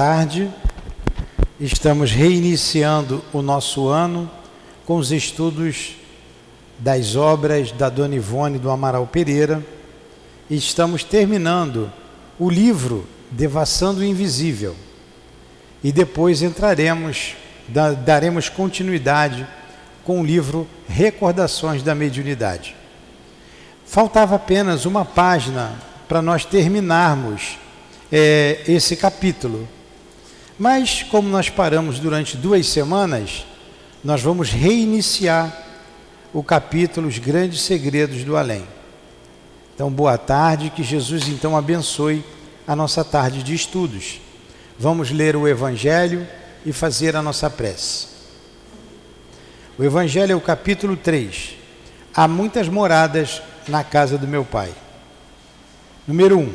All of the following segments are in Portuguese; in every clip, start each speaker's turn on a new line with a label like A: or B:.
A: tarde. Estamos reiniciando o nosso ano com os estudos das obras da Dona Ivone do Amaral Pereira. E estamos terminando o livro Devassando o Invisível. E depois entraremos, daremos continuidade com o livro Recordações da Mediunidade. Faltava apenas uma página para nós terminarmos é, esse capítulo. Mas, como nós paramos durante duas semanas, nós vamos reiniciar o capítulo Os Grandes Segredos do Além. Então, boa tarde, que Jesus então abençoe a nossa tarde de estudos. Vamos ler o Evangelho e fazer a nossa prece. O Evangelho é o capítulo 3. Há muitas moradas na casa do meu Pai. Número 1.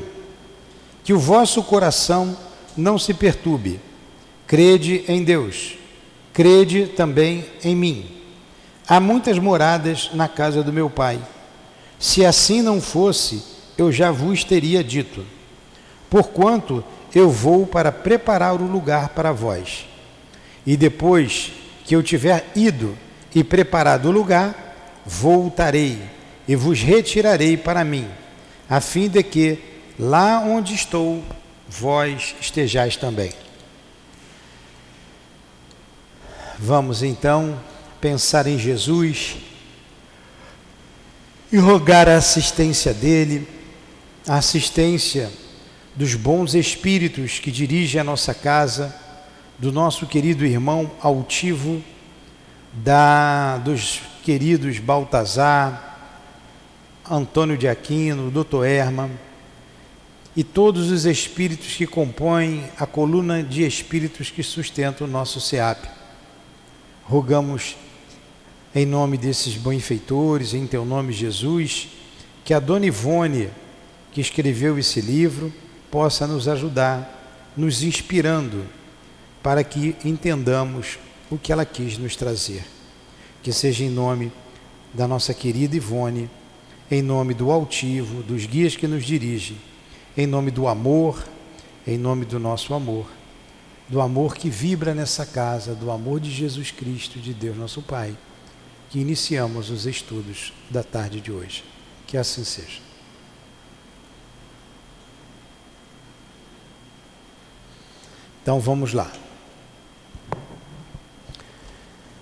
A: Que o vosso coração não se perturbe Crede em Deus, crede também em mim. Há muitas moradas na casa do meu pai. Se assim não fosse, eu já vos teria dito. Porquanto eu vou para preparar o lugar para vós. E depois que eu tiver ido e preparado o lugar, voltarei e vos retirarei para mim, a fim de que lá onde estou, vós estejais também. Vamos então pensar em Jesus e rogar a assistência dele, a assistência dos bons espíritos que dirigem a nossa casa, do nosso querido irmão altivo, da dos queridos Baltazar, Antônio de Aquino, Dr. Herman e todos os espíritos que compõem a coluna de espíritos que sustentam o nosso SEAP. Rogamos em nome desses benfeitores, em teu nome, Jesus, que a dona Ivone, que escreveu esse livro, possa nos ajudar, nos inspirando, para que entendamos o que ela quis nos trazer. Que seja em nome da nossa querida Ivone, em nome do altivo, dos guias que nos dirigem, em nome do amor, em nome do nosso amor do amor que vibra nessa casa, do amor de Jesus Cristo, de Deus nosso Pai, que iniciamos os estudos da tarde de hoje. Que assim seja. Então vamos lá.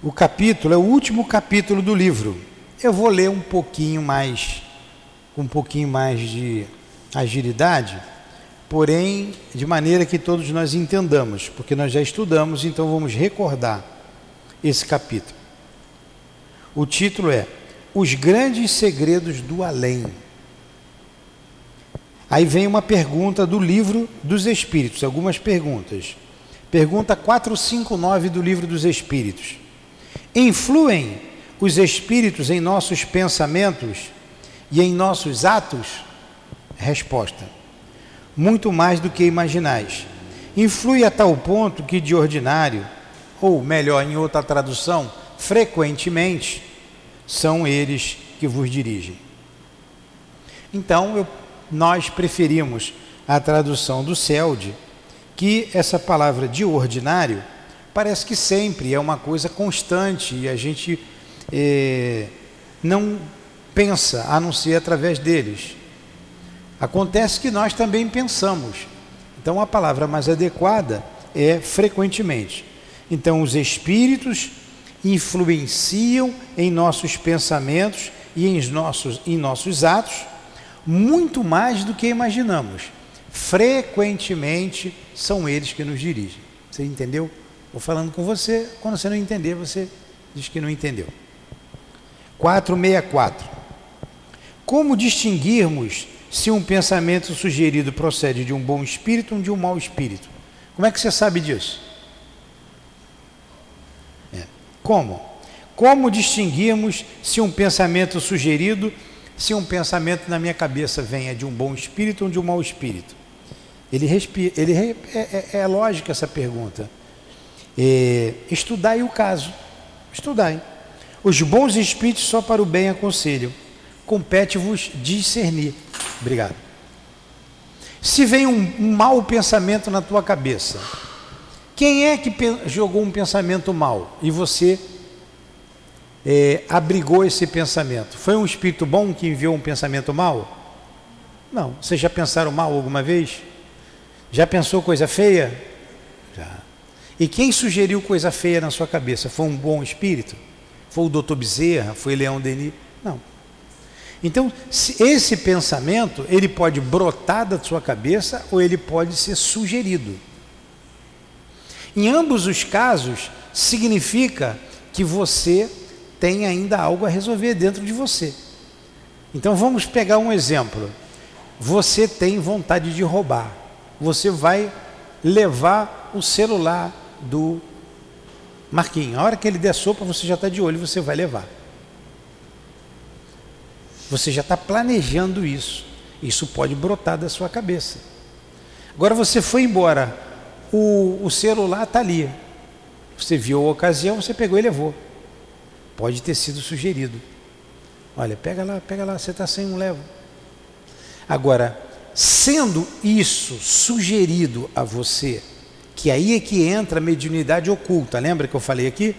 A: O capítulo é o último capítulo do livro. Eu vou ler um pouquinho mais, com um pouquinho mais de agilidade porém de maneira que todos nós entendamos, porque nós já estudamos, então vamos recordar esse capítulo. O título é Os Grandes Segredos do Além. Aí vem uma pergunta do livro dos Espíritos, algumas perguntas. Pergunta 459 do livro dos Espíritos. Influem os Espíritos em nossos pensamentos e em nossos atos? Resposta muito mais do que imaginais. Influi a tal ponto que, de ordinário, ou melhor, em outra tradução, frequentemente, são eles que vos dirigem. Então, eu, nós preferimos a tradução do CELD, que essa palavra de ordinário parece que sempre é uma coisa constante e a gente eh, não pensa a não ser através deles. Acontece que nós também pensamos. Então a palavra mais adequada é frequentemente. Então os espíritos influenciam em nossos pensamentos e em nossos, em nossos atos muito mais do que imaginamos. Frequentemente são eles que nos dirigem. Você entendeu? Vou falando com você, quando você não entender, você diz que não entendeu. 464. Como distinguirmos se um pensamento sugerido procede de um bom espírito ou de um mau espírito. Como é que você sabe disso? É. Como? Como distinguirmos se um pensamento sugerido, se um pensamento na minha cabeça venha de um bom espírito ou de um mau espírito? Ele, respira, ele é, é, é lógica essa pergunta. É, estudai o caso. Estudai. Os bons espíritos só para o bem aconselham compete-vos discernir. Obrigado. Se vem um, um mau pensamento na tua cabeça, Quem é que jogou um pensamento mal e você é, abrigou esse pensamento? Foi um espírito bom que enviou um pensamento mal? Não. Vocês já pensaram mal alguma vez? Já pensou coisa feia? Já. E quem sugeriu coisa feia na sua cabeça? Foi um bom espírito? Foi o doutor Bezerra? Foi Leão Denis? Não. Então, esse pensamento, ele pode brotar da sua cabeça ou ele pode ser sugerido. Em ambos os casos, significa que você tem ainda algo a resolver dentro de você. Então vamos pegar um exemplo. Você tem vontade de roubar. Você vai levar o celular do Marquinhos. A hora que ele der sopa, você já está de olho, você vai levar. Você já está planejando isso. Isso pode brotar da sua cabeça. Agora você foi embora, o, o celular está ali. Você viu a ocasião, você pegou e levou. Pode ter sido sugerido. Olha, pega lá, pega lá, você está sem um levo. Agora, sendo isso sugerido a você, que aí é que entra a mediunidade oculta, lembra que eu falei aqui?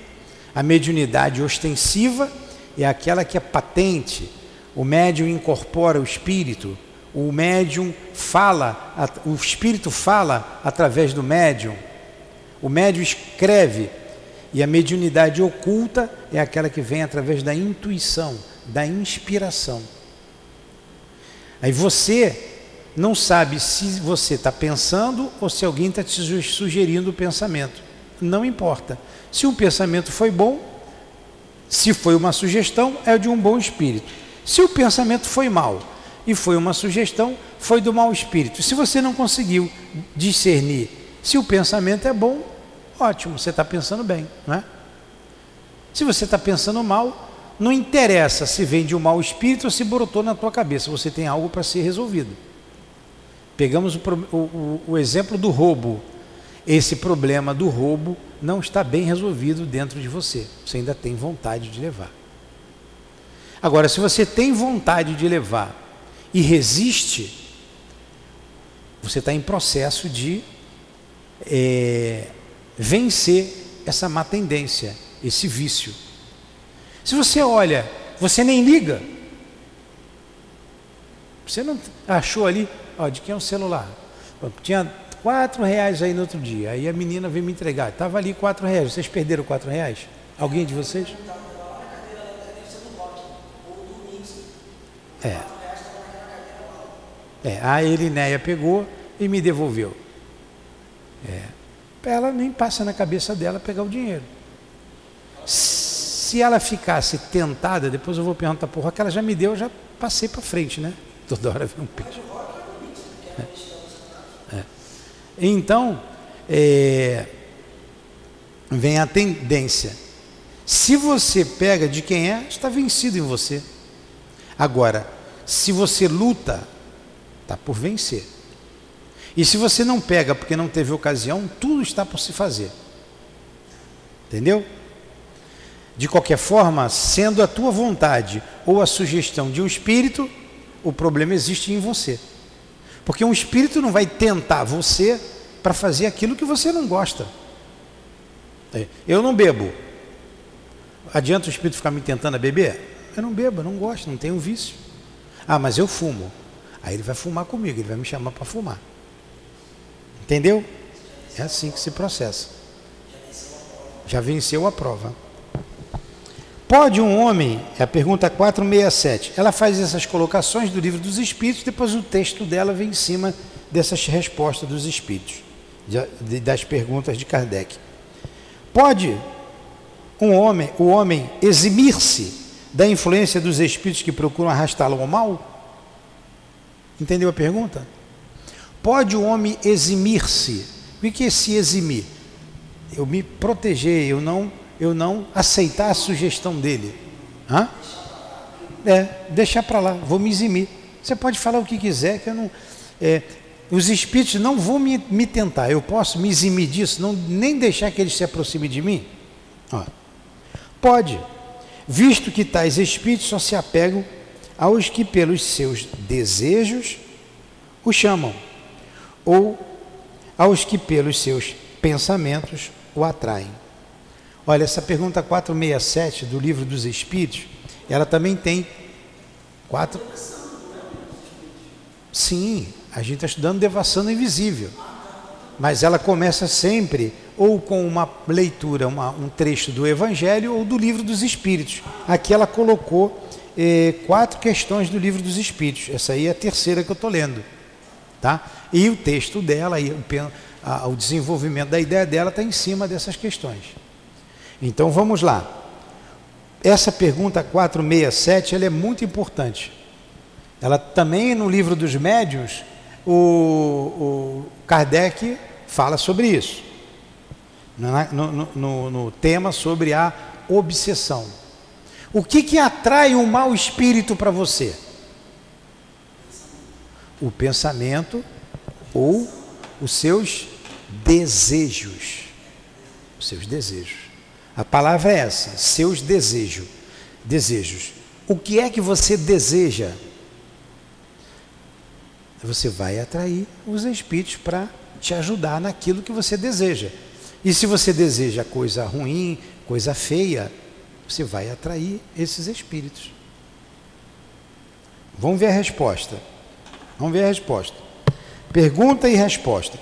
A: A mediunidade ostensiva é aquela que é patente, o médium incorpora o espírito, o médium fala, o espírito fala através do médium, o médium escreve, e a mediunidade oculta é aquela que vem através da intuição, da inspiração. Aí você não sabe se você está pensando ou se alguém está te sugerindo o pensamento. Não importa. Se o pensamento foi bom, se foi uma sugestão, é de um bom espírito. Se o pensamento foi mal e foi uma sugestão, foi do mau espírito. Se você não conseguiu discernir se o pensamento é bom, ótimo, você está pensando bem, não é? Se você está pensando mal, não interessa se vem de um mau espírito ou se brotou na tua cabeça, você tem algo para ser resolvido. Pegamos o, o, o exemplo do roubo. Esse problema do roubo não está bem resolvido dentro de você. Você ainda tem vontade de levar. Agora, se você tem vontade de levar e resiste, você está em processo de é, vencer essa má tendência, esse vício. Se você olha, você nem liga. Você não achou ali, ó, de quem é o celular? Tinha quatro reais aí no outro dia. Aí a menina veio me entregar. Estava ali quatro reais. Vocês perderam quatro reais? Alguém de vocês? É. É, a Elinéia pegou e me devolveu. É. Ela nem passa na cabeça dela pegar o dinheiro. Se ela ficasse tentada, depois eu vou perguntar, porra, que ela já me deu, eu já passei para frente, né? Toda hora vem um peixe. É. É. Então, é, vem a tendência. Se você pega de quem é, está vencido em você. Agora, se você luta, está por vencer. E se você não pega porque não teve ocasião, tudo está por se fazer. Entendeu? De qualquer forma, sendo a tua vontade ou a sugestão de um espírito, o problema existe em você. Porque um espírito não vai tentar você para fazer aquilo que você não gosta. É, eu não bebo. Adianta o espírito ficar me tentando a beber? Eu não bebo, não gosto, não tenho vício. Ah, mas eu fumo. Aí ele vai fumar comigo, ele vai me chamar para fumar. Entendeu? É assim que se processa. Já venceu a prova. Pode um homem, é a pergunta 467, ela faz essas colocações do livro dos Espíritos, depois o texto dela vem em cima dessas respostas dos Espíritos, das perguntas de Kardec. Pode um homem, o homem eximir-se da influência dos espíritos que procuram arrastá-lo ao mal? Entendeu a pergunta? Pode o homem eximir-se? O que é se eximir? Eu me proteger, eu não, eu não aceitar a sugestão dele. Hã? É, deixar para lá, vou me eximir. Você pode falar o que quiser, que eu não. É, os espíritos não vão me, me, tentar, eu posso me eximir disso, não, nem deixar que eles se aproximem de mim? Ó, pode, visto que tais espíritos só se apegam aos que, pelos seus desejos, o chamam, ou aos que, pelos seus pensamentos o atraem. Olha, essa pergunta 467 do livro dos Espíritos, ela também tem quatro. Sim, a gente está estudando Devassando Invisível. Mas ela começa sempre ou com uma leitura, uma, um trecho do Evangelho ou do livro dos Espíritos. Aqui ela colocou eh, quatro questões do livro dos Espíritos. Essa aí é a terceira que eu estou lendo. Tá? E o texto dela, e o, a, o desenvolvimento da ideia dela está em cima dessas questões. Então vamos lá. Essa pergunta 467 ela é muito importante. Ela também no livro dos médiuns, o, o Kardec fala sobre isso. No, no, no, tema sobre a obsessão. O que, que atrai um mau espírito para você? O pensamento ou os seus desejos. Os seus desejos. A palavra é essa, seus desejos. Desejos. O que é que você deseja? Você vai atrair os espíritos para te ajudar naquilo que você deseja. E se você deseja coisa ruim, coisa feia, você vai atrair esses espíritos. Vamos ver a resposta. Vamos ver a resposta. Pergunta e resposta.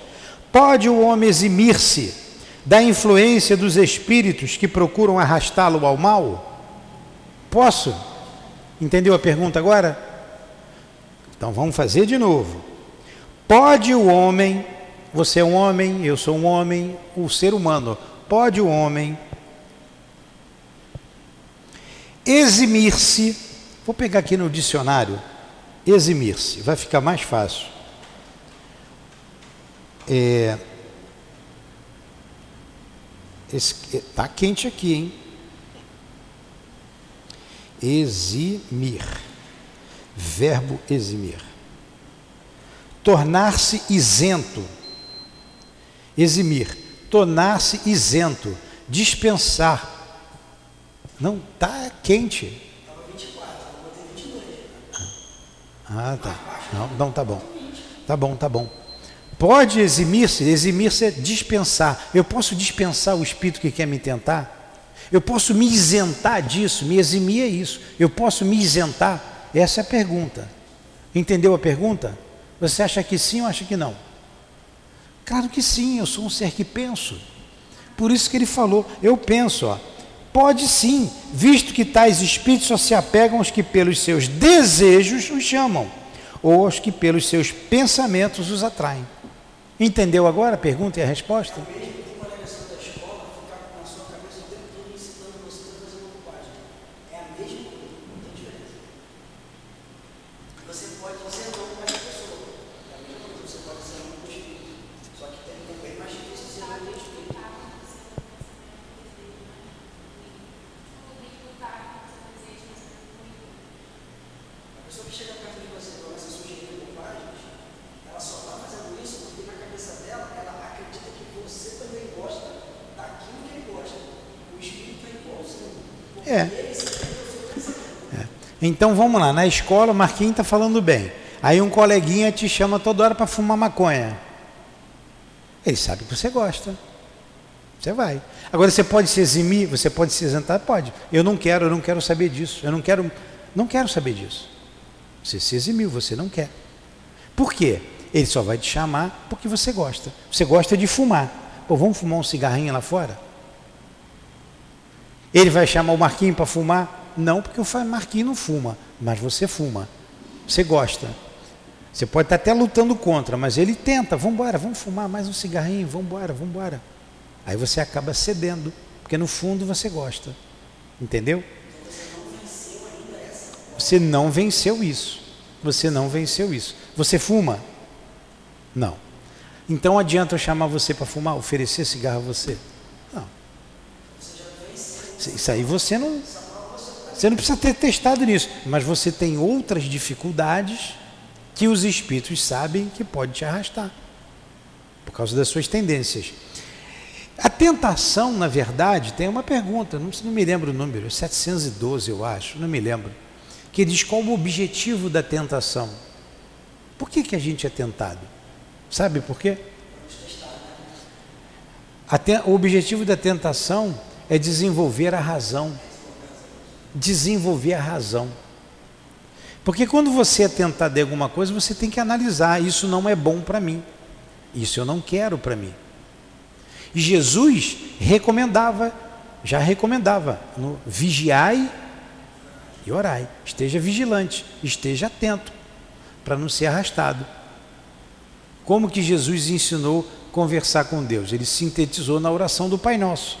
A: Pode o homem eximir-se da influência dos espíritos que procuram arrastá-lo ao mal? Posso? Entendeu a pergunta agora? Então vamos fazer de novo. Pode o homem, você é um homem, eu sou um homem, o ser humano, pode o homem eximir-se, vou pegar aqui no dicionário, eximir-se, vai ficar mais fácil. É, Está quente aqui, hein? Eximir. Verbo eximir. Tornar-se isento. Eximir. Tornar-se isento. Dispensar. Não, está quente. Estava 24, eu botei 22. Ah, tá. Não, não, tá bom. Tá bom, tá bom. Pode eximir-se, eximir-se é dispensar. Eu posso dispensar o espírito que quer me tentar? Eu posso me isentar disso? Me eximir é isso. Eu posso me isentar? Essa é a pergunta. Entendeu a pergunta? Você acha que sim ou acha que não? Claro que sim, eu sou um ser que penso. Por isso que ele falou, eu penso, ó. Pode sim, visto que tais espíritos só se apegam aos que pelos seus desejos os chamam, ou aos que pelos seus pensamentos os atraem. Entendeu agora a pergunta e a resposta? Então vamos lá, na escola o Marquinhos está falando bem. Aí um coleguinha te chama toda hora para fumar maconha. Ele sabe que você gosta. Você vai. Agora você pode se eximir, você pode se isentar, pode. Eu não quero, eu não quero saber disso. Eu não quero, não quero saber disso. Você se eximiu, você não quer. Por quê? Ele só vai te chamar porque você gosta. Você gosta de fumar. Pô, vamos fumar um cigarrinho lá fora? Ele vai chamar o Marquinhos para fumar? Não, porque o Marquinhos não fuma, mas você fuma. Você gosta. Você pode estar até lutando contra, mas ele tenta, vamos embora, vamos fumar mais um cigarrinho, vamos embora, vamos embora. Aí você acaba cedendo, porque no fundo você gosta. Entendeu? Você não venceu isso. Você não venceu isso. Você fuma? Não. Então adianta eu chamar você para fumar, oferecer cigarro a você? Não. Isso aí você não. Você não precisa ter testado nisso, mas você tem outras dificuldades que os espíritos sabem que pode te arrastar por causa das suas tendências. A tentação, na verdade, tem uma pergunta, não, não me lembro o número, 712 eu acho, não me lembro, que diz qual o objetivo da tentação. Por que, que a gente é tentado? Sabe por quê? O objetivo da tentação é desenvolver a razão. Desenvolver a razão. Porque quando você é tentado de alguma coisa, você tem que analisar: isso não é bom para mim, isso eu não quero para mim. Jesus recomendava, já recomendava, no, vigiai e orai. Esteja vigilante, esteja atento, para não ser arrastado. Como que Jesus ensinou conversar com Deus? Ele sintetizou na oração do Pai Nosso.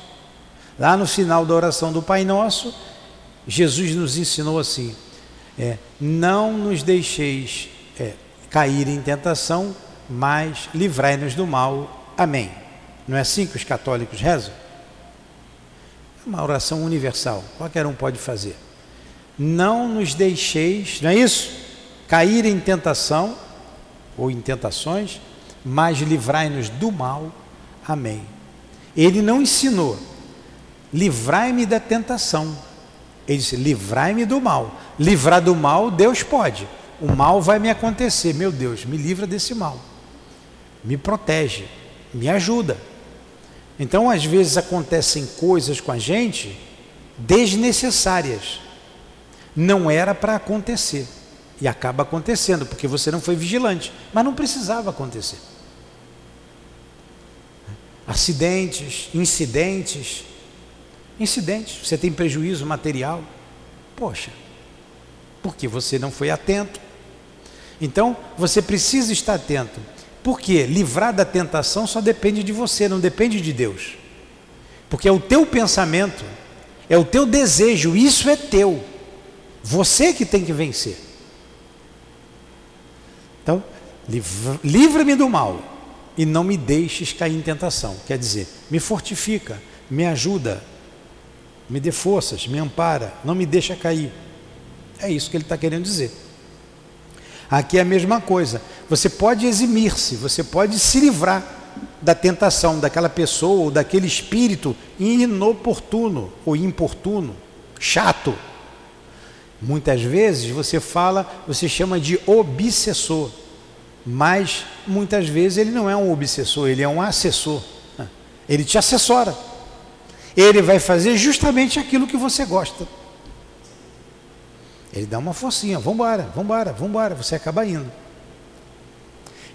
A: Lá no final da oração do Pai Nosso, Jesus nos ensinou assim: é, não nos deixeis é, cair em tentação, mas livrai-nos do mal. Amém. Não é assim que os católicos rezam? É uma oração universal, qualquer um pode fazer. Não nos deixeis, não é isso? Cair em tentação ou em tentações, mas livrai-nos do mal. Amém. Ele não ensinou, livrai-me da tentação. Ele disse, livrai-me do mal. Livrar do mal, Deus pode. O mal vai me acontecer. Meu Deus, me livra desse mal. Me protege, me ajuda. Então, às vezes acontecem coisas com a gente desnecessárias. Não era para acontecer. E acaba acontecendo, porque você não foi vigilante. Mas não precisava acontecer. Acidentes, incidentes. Incidentes. Você tem prejuízo material. Poxa, porque você não foi atento. Então, você precisa estar atento. Porque livrar da tentação só depende de você, não depende de Deus. Porque é o teu pensamento, é o teu desejo, isso é teu. Você que tem que vencer. Então, livra-me do mal e não me deixes cair em tentação. Quer dizer, me fortifica, me ajuda, me dê forças, me ampara, não me deixa cair. É isso que ele está querendo dizer. Aqui é a mesma coisa. Você pode eximir-se, você pode se livrar da tentação daquela pessoa ou daquele espírito inoportuno ou importuno, chato. Muitas vezes você fala, você chama de obsessor, mas muitas vezes ele não é um obsessor, ele é um assessor. Ele te assessora. Ele vai fazer justamente aquilo que você gosta. Ele dá uma forcinha, vambora, vambora, vambora, você acaba indo.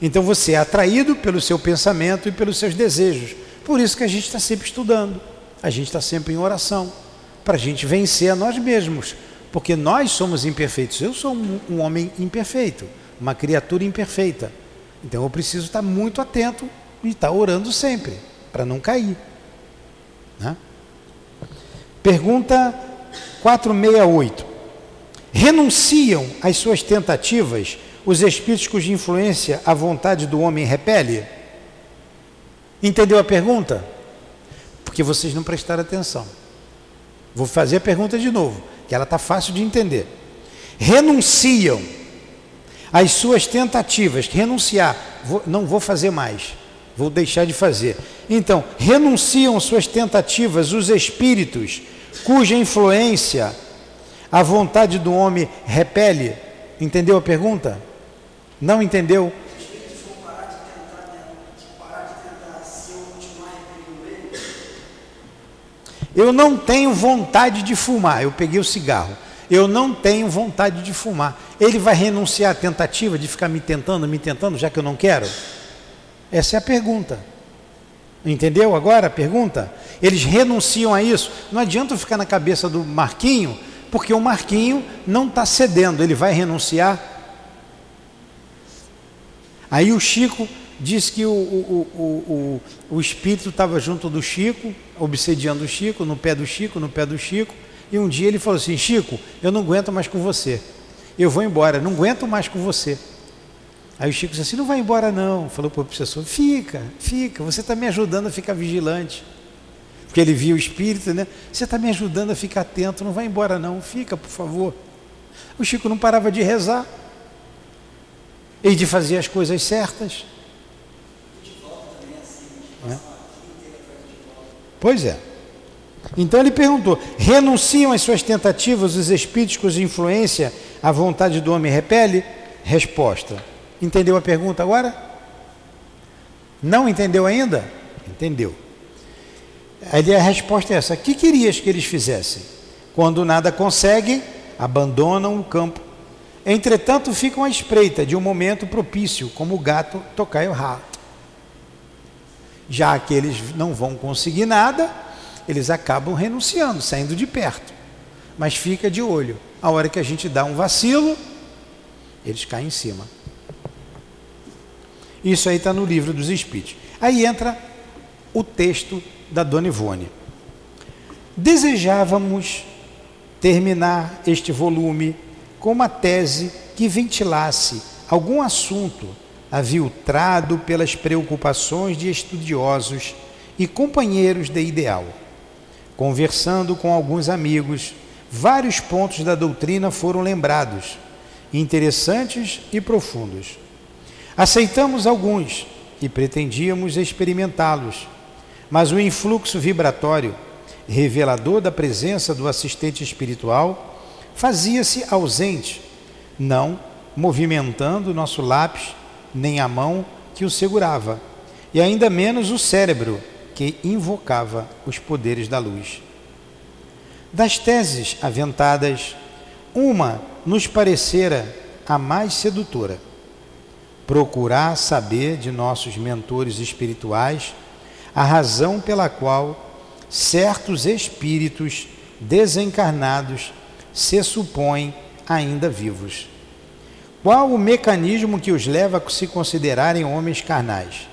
A: Então você é atraído pelo seu pensamento e pelos seus desejos. Por isso que a gente está sempre estudando, a gente está sempre em oração, para a gente vencer a nós mesmos, porque nós somos imperfeitos. Eu sou um, um homem imperfeito, uma criatura imperfeita. Então eu preciso estar muito atento e estar orando sempre, para não cair. Né? Pergunta 468 renunciam às suas tentativas os espíritos cuja influência a vontade do homem repele? Entendeu a pergunta? Porque vocês não prestaram atenção. Vou fazer a pergunta de novo, que ela está fácil de entender. Renunciam às suas tentativas, renunciar, vou, não vou fazer mais, vou deixar de fazer. Então, renunciam suas tentativas os espíritos cuja influência a vontade do homem repele? Entendeu a pergunta? Não entendeu? Eu não tenho vontade de fumar. Eu peguei o cigarro. Eu não tenho vontade de fumar. Ele vai renunciar à tentativa de ficar me tentando, me tentando, já que eu não quero? Essa é a pergunta. Entendeu agora a pergunta? Eles renunciam a isso. Não adianta ficar na cabeça do Marquinho porque o Marquinho não está cedendo, ele vai renunciar. Aí o Chico diz que o, o, o, o espírito estava junto do Chico, obsediando o Chico, no pé do Chico, no pé do Chico, e um dia ele falou assim: Chico, eu não aguento mais com você, eu vou embora, não aguento mais com você. Aí o Chico disse assim: não vai embora não. Falou para o professor: fica, fica, você está me ajudando a ficar vigilante porque ele viu o espírito, né? Você está me ajudando a ficar atento, não vai embora não, fica, por favor. O Chico não parava de rezar e de fazer as coisas certas. É. Pois é. Então ele perguntou: renunciam às suas tentativas os espíritos cuja influência a vontade do homem repele? Resposta: entendeu a pergunta agora? Não entendeu ainda? Entendeu. Aí a resposta é essa: que querias que eles fizessem? Quando nada conseguem, abandonam o campo. Entretanto, ficam à espreita de um momento propício, como o gato tocar o rato. Já que eles não vão conseguir nada, eles acabam renunciando, saindo de perto. Mas fica de olho. A hora que a gente dá um vacilo, eles caem em cima. Isso aí está no livro dos Espíritos. Aí entra o texto da Dona Ivone. Desejávamos terminar este volume com uma tese que ventilasse algum assunto aviltrado pelas preocupações de estudiosos e companheiros de ideal. Conversando com alguns amigos, vários pontos da doutrina foram lembrados, interessantes e profundos. Aceitamos alguns e pretendíamos experimentá-los, mas o influxo vibratório, revelador da presença do assistente espiritual, fazia-se ausente, não movimentando nosso lápis nem a mão que o segurava, e ainda menos o cérebro que invocava os poderes da luz. Das teses aventadas, uma nos parecera a mais sedutora procurar saber de nossos mentores espirituais a razão pela qual certos espíritos desencarnados se supõem ainda vivos. Qual o mecanismo que os leva a se considerarem homens carnais?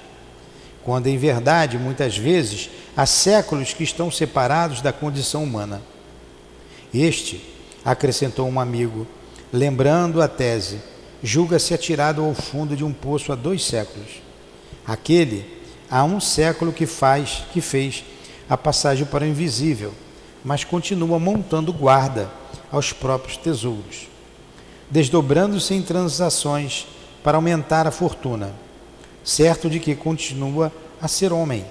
A: Quando em verdade, muitas vezes, há séculos que estão separados da condição humana. Este, acrescentou um amigo, lembrando a tese, julga-se atirado ao fundo de um poço há dois séculos. Aquele há um século que faz, que fez a passagem para o invisível, mas continua montando guarda aos próprios tesouros, desdobrando-se em transações para aumentar a fortuna, certo de que continua a ser homem,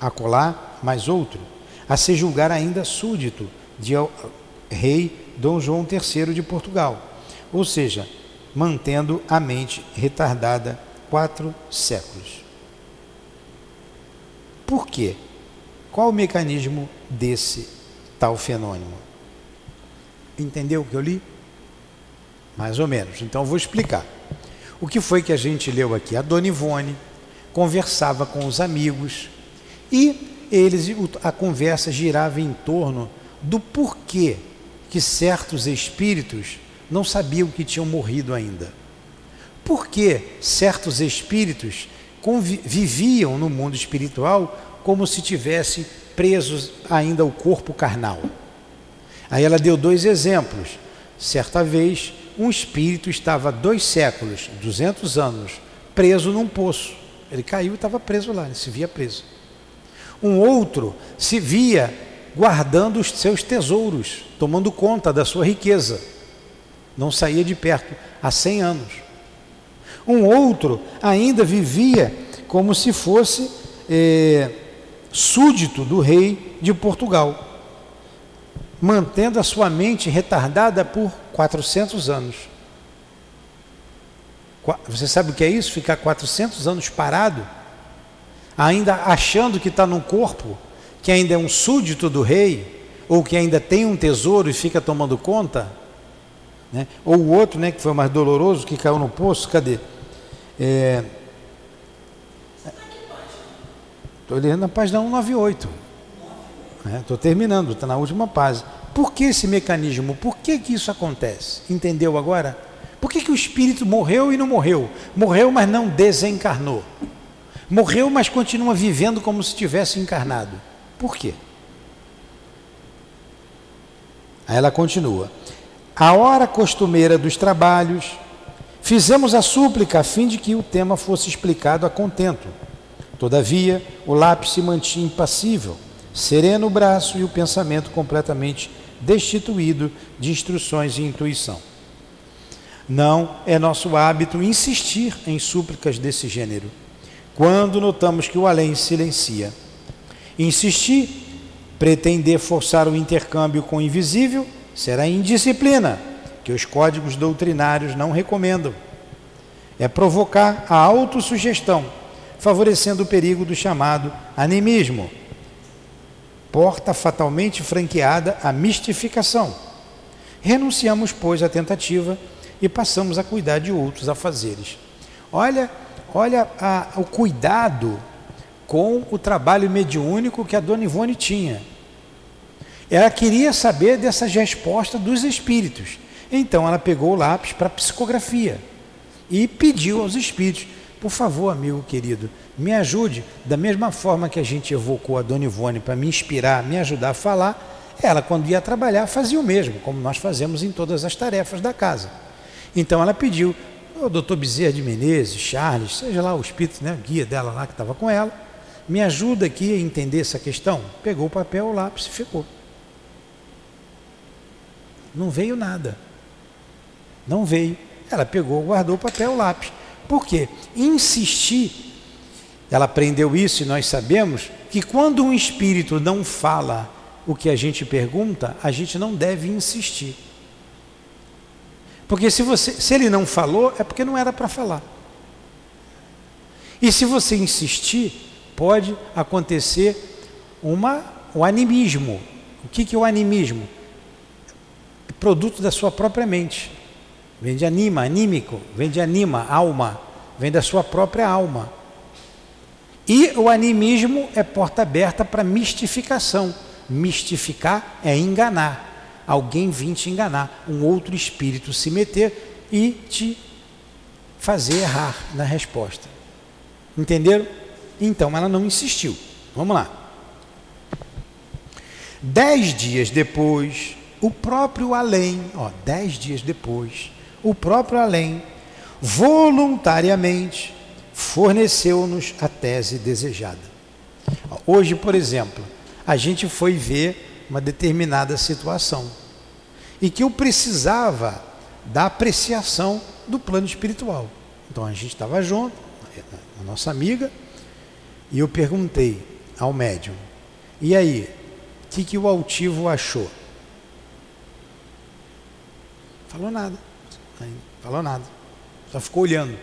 A: a colar mais outro, a se julgar ainda súdito de rei Dom João III de Portugal, ou seja, mantendo a mente retardada quatro séculos. Por quê? Qual o mecanismo desse tal fenômeno? Entendeu o que eu li? Mais ou menos. Então vou explicar. O que foi que a gente leu aqui? A Dona Ivone conversava com os amigos e eles a conversa girava em torno do porquê que certos espíritos não sabiam que tinham morrido ainda. Por que certos espíritos viviam no mundo espiritual como se tivesse presos ainda ao corpo carnal? Aí ela deu dois exemplos. Certa vez, um espírito estava dois séculos, 200 anos, preso num poço. Ele caiu e estava preso lá, ele se via preso. Um outro se via guardando os seus tesouros, tomando conta da sua riqueza não saía de perto há 100 anos. Um outro ainda vivia como se fosse é, súdito do rei de Portugal, mantendo a sua mente retardada por 400 anos. Você sabe o que é isso? Ficar 400 anos parado, ainda achando que está num corpo, que ainda é um súdito do rei, ou que ainda tem um tesouro e fica tomando conta? Né? Ou o outro, né, que foi mais doloroso, que caiu no poço, cadê? Estou é... lendo na página 198. Estou né? terminando, está na última página. Por que esse mecanismo? Por que, que isso acontece? Entendeu agora? Por que, que o espírito morreu e não morreu? Morreu, mas não desencarnou. Morreu, mas continua vivendo como se tivesse encarnado. Por quê? Aí ela continua a hora costumeira dos trabalhos, fizemos a súplica a fim de que o tema fosse explicado a contento. Todavia, o lápis se mantinha impassível, sereno o braço e o pensamento completamente destituído de instruções e intuição. Não é nosso hábito insistir em súplicas desse gênero, quando notamos que o além silencia. Insistir, pretender forçar o intercâmbio com o invisível, será indisciplina, que os códigos doutrinários não recomendam. É provocar a autossugestão, favorecendo o perigo do chamado animismo. porta fatalmente franqueada à mistificação. Renunciamos, pois, à tentativa e passamos a cuidar de outros afazeres. Olha, olha a, o cuidado com o trabalho mediúnico que a dona Ivone tinha. Ela queria saber dessas respostas dos espíritos. Então ela pegou o lápis para psicografia e pediu aos espíritos: por favor, amigo querido, me ajude. Da mesma forma que a gente evocou a Dona Ivone para me inspirar, me ajudar a falar, ela, quando ia trabalhar, fazia o mesmo, como nós fazemos em todas as tarefas da casa. Então ela pediu, o doutor Bezerra de Menezes, Charles, seja lá o espírito, né, guia dela lá que estava com ela, me ajuda aqui a entender essa questão. Pegou o papel, o lápis e ficou. Não veio nada. Não veio. Ela pegou, guardou o papel, o lápis. Por quê? Insistir. Ela aprendeu isso e nós sabemos que quando um espírito não fala o que a gente pergunta, a gente não deve insistir. Porque se, você, se ele não falou, é porque não era para falar. E se você insistir, pode acontecer uma, o animismo. O que, que é o animismo? Produto da sua própria mente. Vem de anima, anímico, vem de anima, alma, vem da sua própria alma. E o animismo é porta aberta para mistificação. Mistificar é enganar alguém vir te enganar, um outro espírito se meter e te fazer errar na resposta. Entenderam? Então ela não insistiu. Vamos lá. Dez dias depois, o próprio além, ó, dez dias depois, o próprio além, voluntariamente, forneceu-nos a tese desejada. Hoje, por exemplo, a gente foi ver uma determinada situação e que eu precisava da apreciação do plano espiritual. Então a gente estava junto, a nossa amiga, e eu perguntei ao médium: e aí, o que, que o altivo achou? Falou nada. Falou nada. Só ficou olhando.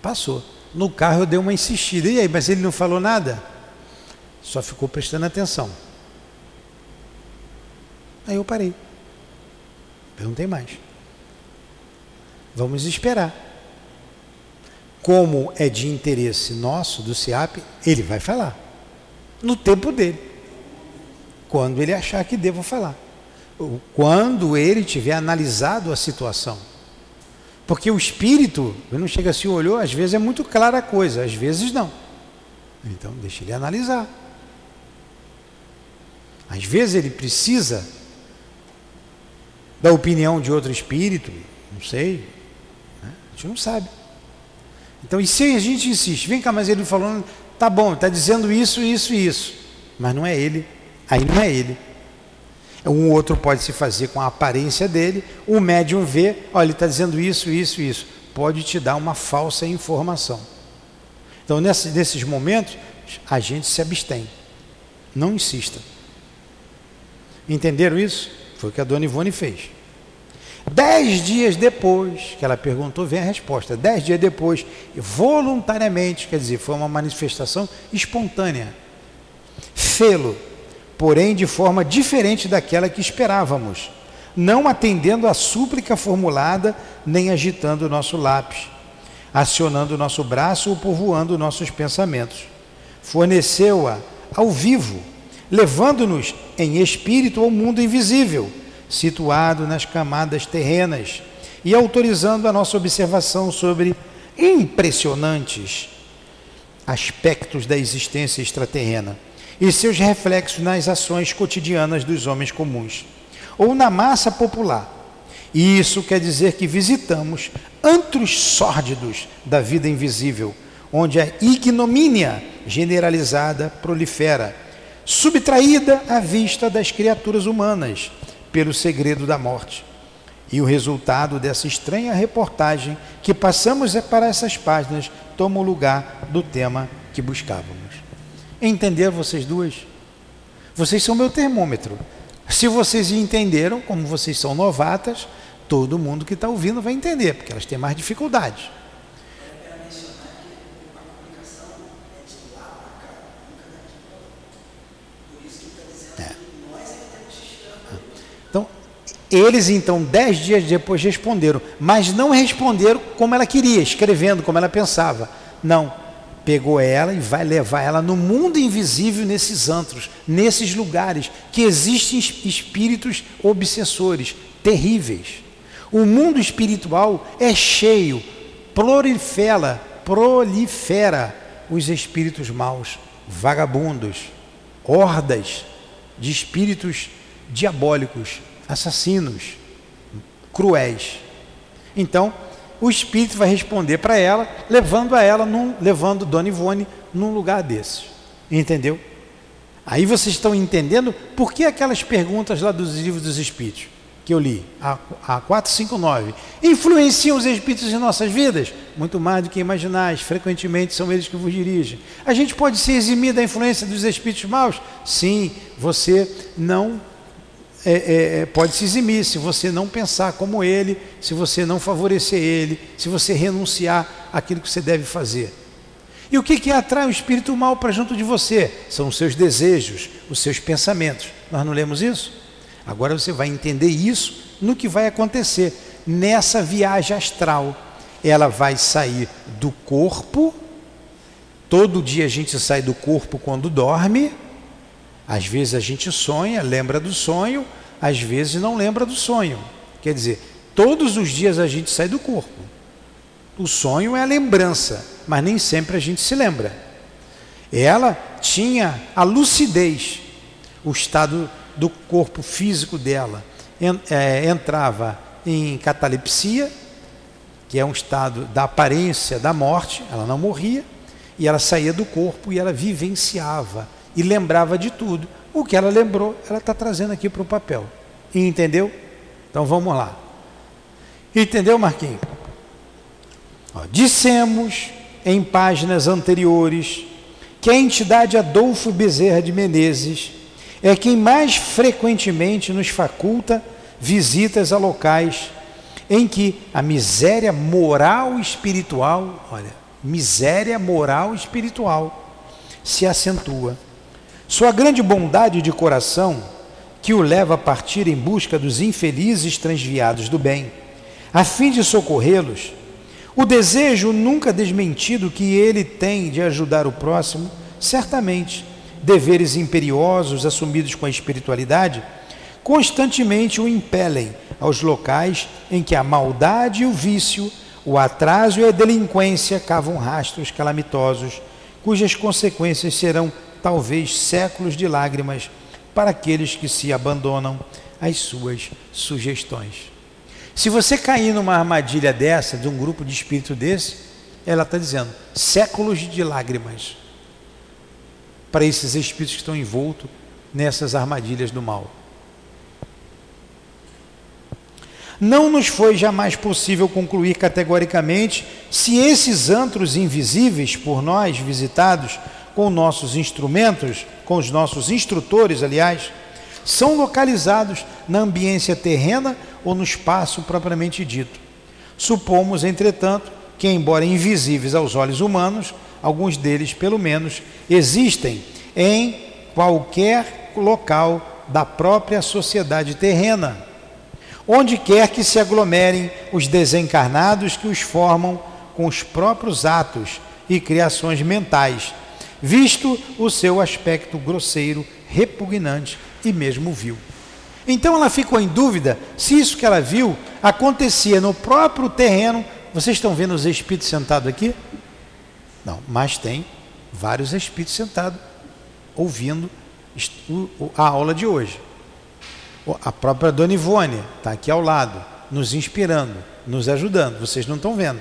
A: Passou. No carro eu dei uma insistida. E aí, mas ele não falou nada? Só ficou prestando atenção. Aí eu parei. Perguntei mais. Vamos esperar. Como é de interesse nosso, do SIAP, ele vai falar. No tempo dele. Quando ele achar que devo falar. Quando ele tiver analisado a situação. Porque o espírito, não chega assim, olhou, às vezes é muito clara a coisa, às vezes não. Então, deixa ele analisar. Às vezes ele precisa da opinião de outro espírito, não sei, né? a gente não sabe. Então, e se a gente insiste, vem cá, mas ele falou, tá bom, está dizendo isso, isso e isso, mas não é ele, aí não é ele. Um outro pode se fazer com a aparência dele, o médium vê, olha, ele está dizendo isso, isso isso, pode te dar uma falsa informação. Então, nesses momentos, a gente se abstém, não insista. Entenderam isso? Foi o que a dona Ivone fez. Dez dias depois que ela perguntou, vem a resposta. Dez dias depois, voluntariamente, quer dizer, foi uma manifestação espontânea. Fê-lo, porém de forma diferente daquela que esperávamos, não atendendo à súplica formulada, nem agitando o nosso lápis, acionando o nosso braço ou povoando nossos pensamentos. Forneceu-a ao vivo, levando-nos em espírito ao mundo invisível, situado nas camadas terrenas, e autorizando a nossa observação sobre impressionantes aspectos da existência extraterrena e seus reflexos nas ações cotidianas dos homens comuns ou na massa popular. E isso quer dizer que visitamos antros sórdidos da vida invisível, onde a ignomínia generalizada prolifera subtraída à vista das criaturas humanas pelo segredo da morte. E o resultado dessa estranha reportagem que passamos é para essas páginas toma o lugar do tema que buscávamos. Entenderam vocês duas? Vocês são meu termômetro. Se vocês entenderam, como vocês são novatas, todo mundo que está ouvindo vai entender, porque elas têm mais dificuldades. É. Então, eles então, dez dias depois, responderam, mas não responderam como ela queria, escrevendo, como ela pensava. Não, pegou ela e vai levar ela no mundo invisível, nesses antros, nesses lugares que existem espíritos obsessores, terríveis. O mundo espiritual é cheio, prolifera, prolifera os espíritos maus, vagabundos, hordas de espíritos diabólicos, assassinos, cruéis. Então, o espírito vai responder para ela, levando a ela, num, levando Dona Ivone num lugar desses. Entendeu? Aí vocês estão entendendo por que aquelas perguntas lá dos livros dos espíritos que eu li, a, a 459, influenciam os espíritos em nossas vidas? Muito mais do que imaginais, frequentemente são eles que vos dirigem. A gente pode se eximir da influência dos espíritos maus? Sim, você não é, é, é, pode se eximir se você não pensar como ele, se você não favorecer ele, se você renunciar àquilo que você deve fazer. E o que, que atrai o espírito mal para junto de você? São os seus desejos, os seus pensamentos. Nós não lemos isso? Agora você vai entender isso no que vai acontecer nessa viagem astral. Ela vai sair do corpo. Todo dia a gente sai do corpo quando dorme. Às vezes a gente sonha, lembra do sonho, às vezes não lembra do sonho. Quer dizer, todos os dias a gente sai do corpo. O sonho é a lembrança, mas nem sempre a gente se lembra. Ela tinha a lucidez, o estado do corpo físico dela é, entrava em catalepsia, que é um estado da aparência da morte, ela não morria, e ela saía do corpo e ela vivenciava e lembrava de tudo. O que ela lembrou, ela está trazendo aqui para o papel. entendeu? Então vamos lá. Entendeu, Marquinhos? Ó, dissemos em páginas anteriores que a entidade Adolfo Bezerra de Menezes é quem mais frequentemente nos faculta visitas a locais em que a miséria moral espiritual, olha, miséria moral espiritual se acentua. Sua grande bondade de coração, que o leva a partir em busca dos infelizes transviados do bem, a fim de socorrê-los, o desejo nunca desmentido que ele tem de ajudar o próximo, certamente deveres imperiosos assumidos com a espiritualidade, constantemente o impelem aos locais em que a maldade e o vício, o atraso e a delinquência cavam rastros calamitosos, cujas consequências serão talvez séculos de lágrimas para aqueles que se abandonam às suas sugestões. Se você cair numa armadilha dessa, de um grupo de espírito desse, ela está dizendo séculos de lágrimas para esses espíritos que estão envoltos nessas armadilhas do mal. Não nos foi jamais possível concluir categoricamente se esses antros invisíveis por nós visitados com nossos instrumentos, com os nossos instrutores, aliás, são localizados na ambiência terrena ou no espaço propriamente dito. Supomos, entretanto, que, embora invisíveis aos olhos humanos, alguns deles, pelo menos, existem em qualquer local da própria sociedade terrena, onde quer que se aglomerem os desencarnados que os formam com os próprios atos e criações mentais, visto o seu aspecto grosseiro, repugnante e mesmo vil. Então ela ficou em dúvida se isso que ela viu acontecia no próprio terreno. Vocês estão vendo os espíritos sentados aqui? Não, mas tem vários espíritos sentados ouvindo a aula de hoje. A própria Dona Ivone está aqui ao lado, nos inspirando, nos ajudando. Vocês não estão vendo.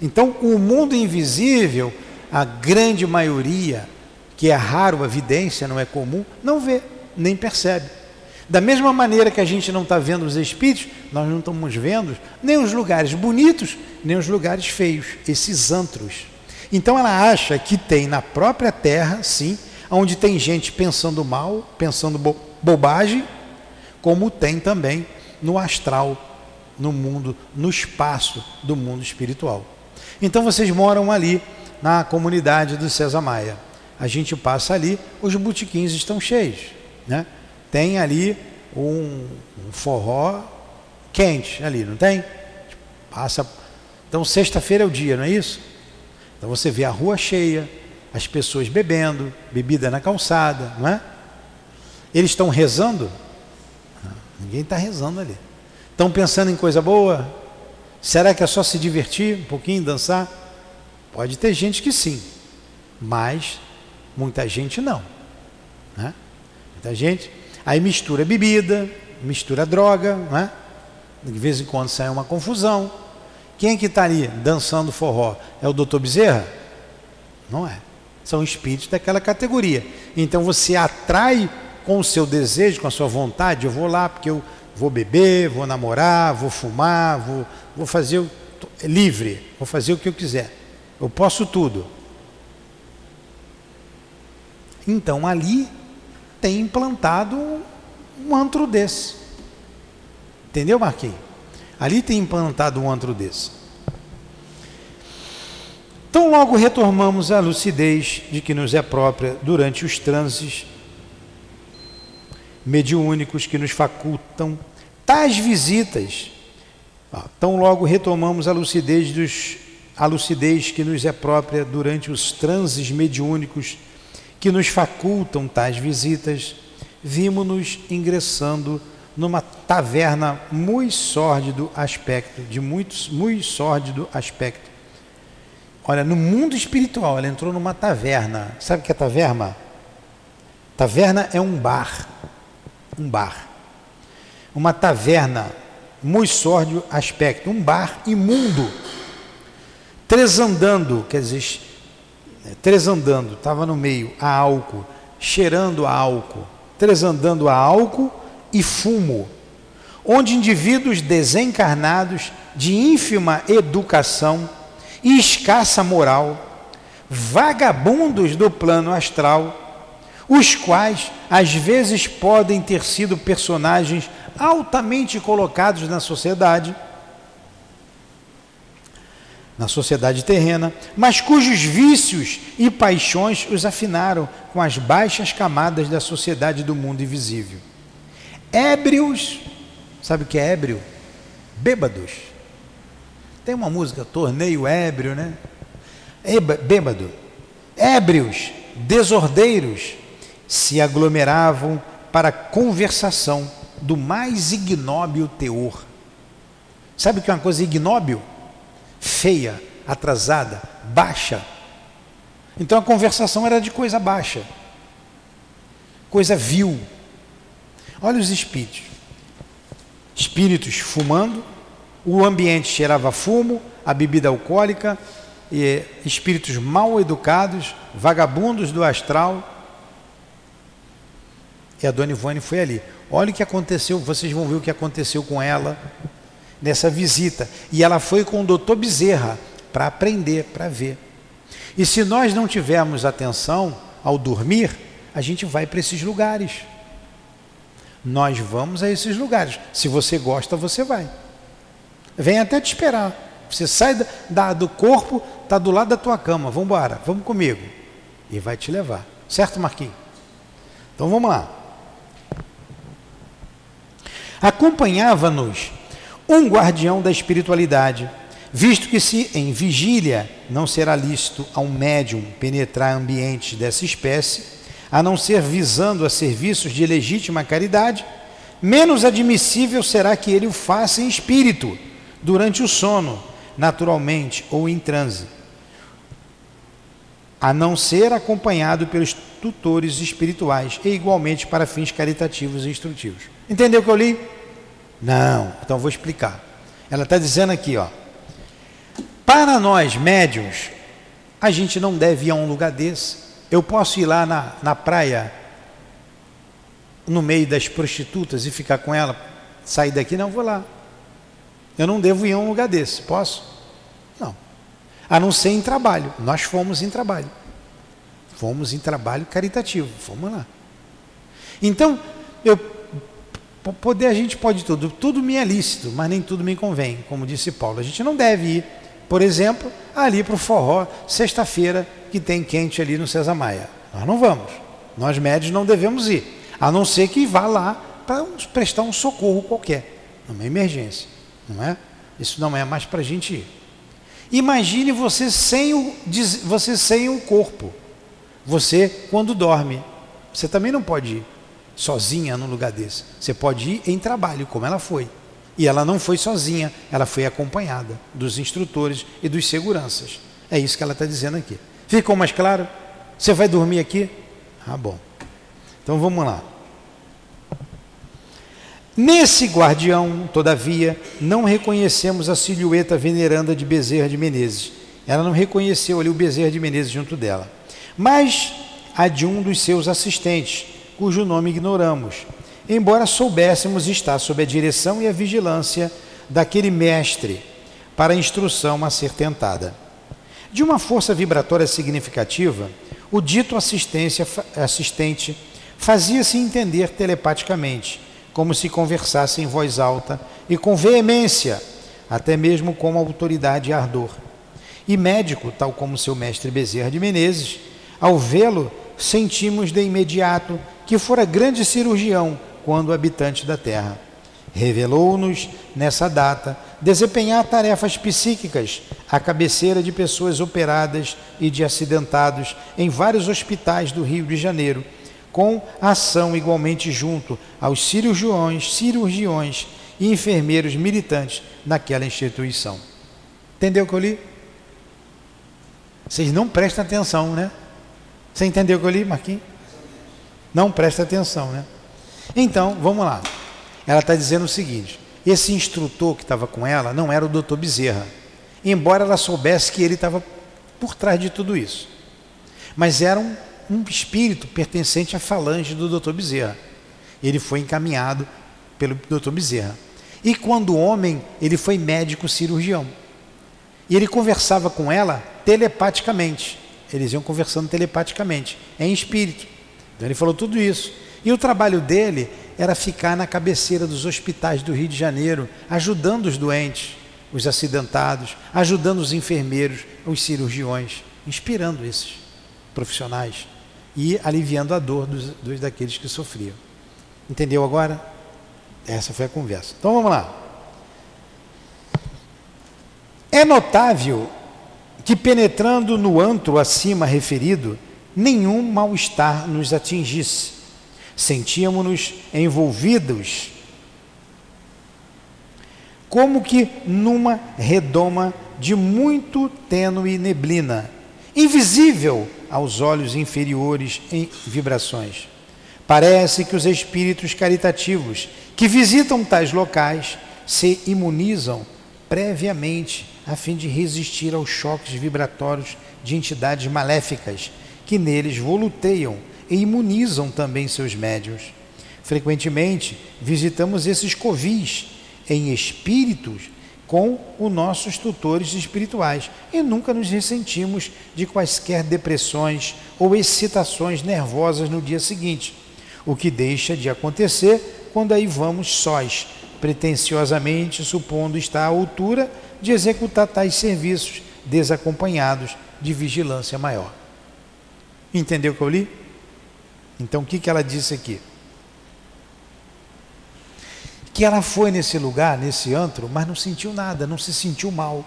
A: Então, o mundo invisível, a grande maioria, que é raro a evidência, não é comum, não vê, nem percebe. Da mesma maneira que a gente não está vendo os espíritos, nós não estamos vendo nem os lugares bonitos, nem os lugares feios, esses antros. Então ela acha que tem na própria terra, sim, onde tem gente pensando mal, pensando bo bobagem, como tem também no astral, no mundo, no espaço do mundo espiritual. Então vocês moram ali na comunidade do César Maia. A gente passa ali, os botiquins estão cheios, né? Tem ali um, um forró quente ali, não tem? Passa. Então sexta-feira é o dia, não é isso? Então você vê a rua cheia, as pessoas bebendo, bebida na calçada, não é? Eles estão rezando? Não, ninguém está rezando ali. Estão pensando em coisa boa? Será que é só se divertir um pouquinho, dançar? Pode ter gente que sim, mas muita gente não. Né? Muita gente. Aí mistura bebida, mistura droga, né? de vez em quando sai uma confusão. Quem é que está ali dançando forró? É o doutor Bezerra? Não é. São espíritos daquela categoria. Então você atrai com o seu desejo, com a sua vontade, eu vou lá porque eu vou beber, vou namorar, vou fumar, vou, vou fazer o, é livre, vou fazer o que eu quiser. Eu posso tudo. Então ali tem implantado um antro desse. Entendeu, Marquinhos? Ali tem implantado um antro desse. Então logo retomamos a lucidez de que nos é própria durante os transes mediúnicos que nos facultam tais visitas. Tão logo retomamos a lucidez dos a lucidez que nos é própria durante os transes mediúnicos que nos facultam tais visitas, vimos-nos ingressando numa taverna muito sórdido aspecto, de muito, muito sórdido aspecto. Olha, no mundo espiritual, ela entrou numa taverna. Sabe o que é taverna? Taverna é um bar. Um bar. Uma taverna, muito sórdido aspecto, um bar imundo. Tresandando, quer dizer, tresandando, estava no meio, a álcool, cheirando a álcool, tresandando a álcool e fumo, onde indivíduos desencarnados de ínfima educação e escassa moral, vagabundos do plano astral, os quais às vezes podem ter sido personagens altamente colocados na sociedade, na sociedade terrena, mas cujos vícios e paixões os afinaram com as baixas camadas da sociedade do mundo invisível. Ébrios, sabe o que é ébrio? Bêbados. Tem uma música, Torneio Ébrio, né? Bêbado. Ébrios, desordeiros, se aglomeravam para conversação do mais ignóbil teor. Sabe o que é uma coisa ignóbil? Feia, atrasada, baixa. Então a conversação era de coisa baixa, coisa vil, Olha os espíritos. Espíritos fumando, o ambiente cheirava fumo, a bebida alcoólica, e espíritos mal educados, vagabundos do astral. E a dona Ivone foi ali. Olha o que aconteceu, vocês vão ver o que aconteceu com ela nessa visita. E ela foi com o doutor Bezerra para aprender, para ver. E se nós não tivermos atenção ao dormir, a gente vai para esses lugares. Nós vamos a esses lugares. Se você gosta, você vai. Vem até te esperar. Você sai da, da do corpo, está do lado da tua cama. Vamos embora, vamos comigo. E vai te levar. Certo, Marquinhos? Então vamos lá. Acompanhava-nos um guardião da espiritualidade, visto que se em vigília não será lícito a um médium penetrar ambientes dessa espécie, a não ser visando a serviços de legítima caridade, menos admissível será que ele o faça em espírito, durante o sono, naturalmente ou em transe, a não ser acompanhado pelos tutores espirituais e igualmente para fins caritativos e instrutivos. Entendeu o que eu li? Não, então vou explicar. Ela está dizendo aqui, ó. Para nós médiums, a gente não deve ir a um lugar desse eu posso ir lá na, na praia, no meio das prostitutas e ficar com ela, sair daqui? Não, vou lá. Eu não devo ir a um lugar desse, posso? Não. A não ser em trabalho. Nós fomos em trabalho. Fomos em trabalho caritativo, fomos lá. Então, eu poder a gente pode tudo, tudo me é lícito, mas nem tudo me convém, como disse Paulo. A gente não deve ir, por exemplo, ali para o forró, sexta-feira, que tem quente ali no César Maia. Nós não vamos. Nós médios não devemos ir. A não ser que vá lá para prestar um socorro qualquer, numa emergência, não é? Isso não é mais para a gente ir. Imagine você sem o, você sem o corpo. Você, quando dorme, você também não pode ir sozinha num lugar desse. Você pode ir em trabalho, como ela foi. E ela não foi sozinha, ela foi acompanhada dos instrutores e dos seguranças. É isso que ela está dizendo aqui. Ficou mais claro? Você vai dormir aqui? Ah, bom. Então vamos lá. Nesse guardião, todavia, não reconhecemos a silhueta veneranda de Bezerra de Menezes. Ela não reconheceu ali o Bezerra de Menezes junto dela. Mas a de um dos seus assistentes, cujo nome ignoramos, embora soubéssemos estar sob a direção e a vigilância daquele mestre para a instrução a ser tentada. De uma força vibratória significativa, o dito assistente fazia-se entender telepaticamente, como se conversasse em voz alta e com veemência, até mesmo com autoridade e ardor. E médico, tal como seu mestre Bezerra de Menezes, ao vê-lo, sentimos de imediato que fora grande cirurgião quando habitante da terra. Revelou-nos, nessa data, desempenhar tarefas psíquicas à cabeceira de pessoas operadas e de acidentados em vários hospitais do Rio de Janeiro, com ação igualmente junto aos cirurgiões, cirurgiões e enfermeiros militantes naquela instituição. Entendeu o que eu li? Vocês não prestam atenção, né? Você entendeu o que eu li, Marquinhos? Não presta atenção, né? Então, vamos lá. Ela está dizendo o seguinte: esse instrutor que estava com ela não era o doutor Bezerra, embora ela soubesse que ele estava por trás de tudo isso. Mas era um, um espírito pertencente à falange do doutor Bezerra. Ele foi encaminhado pelo doutor Bezerra. E quando homem, ele foi médico cirurgião. E ele conversava com ela telepaticamente. Eles iam conversando telepaticamente, em espírito. Então ele falou tudo isso. E o trabalho dele era ficar na cabeceira dos hospitais do Rio de Janeiro, ajudando os doentes, os acidentados, ajudando os enfermeiros, os cirurgiões, inspirando esses profissionais e aliviando a dor dos, dos daqueles que sofriam. Entendeu agora? Essa foi a conversa. Então vamos lá. É notável que penetrando no antro acima referido, nenhum mal-estar nos atingisse. Sentíamos-nos envolvidos, como que numa redoma de muito tênue neblina, invisível aos olhos inferiores em vibrações. Parece que os espíritos caritativos que visitam tais locais se imunizam previamente a fim de resistir aos choques vibratórios de entidades maléficas que neles voluteiam e imunizam também seus médios. Frequentemente visitamos esses covis em espíritos com os nossos tutores espirituais e nunca nos ressentimos de quaisquer depressões ou excitações nervosas no dia seguinte, o que deixa de acontecer quando aí vamos sós, pretensiosamente supondo estar à altura de executar tais serviços desacompanhados de vigilância maior. Entendeu o que eu li? Então o que, que ela disse aqui? Que ela foi nesse lugar, nesse antro, mas não sentiu nada, não se sentiu mal.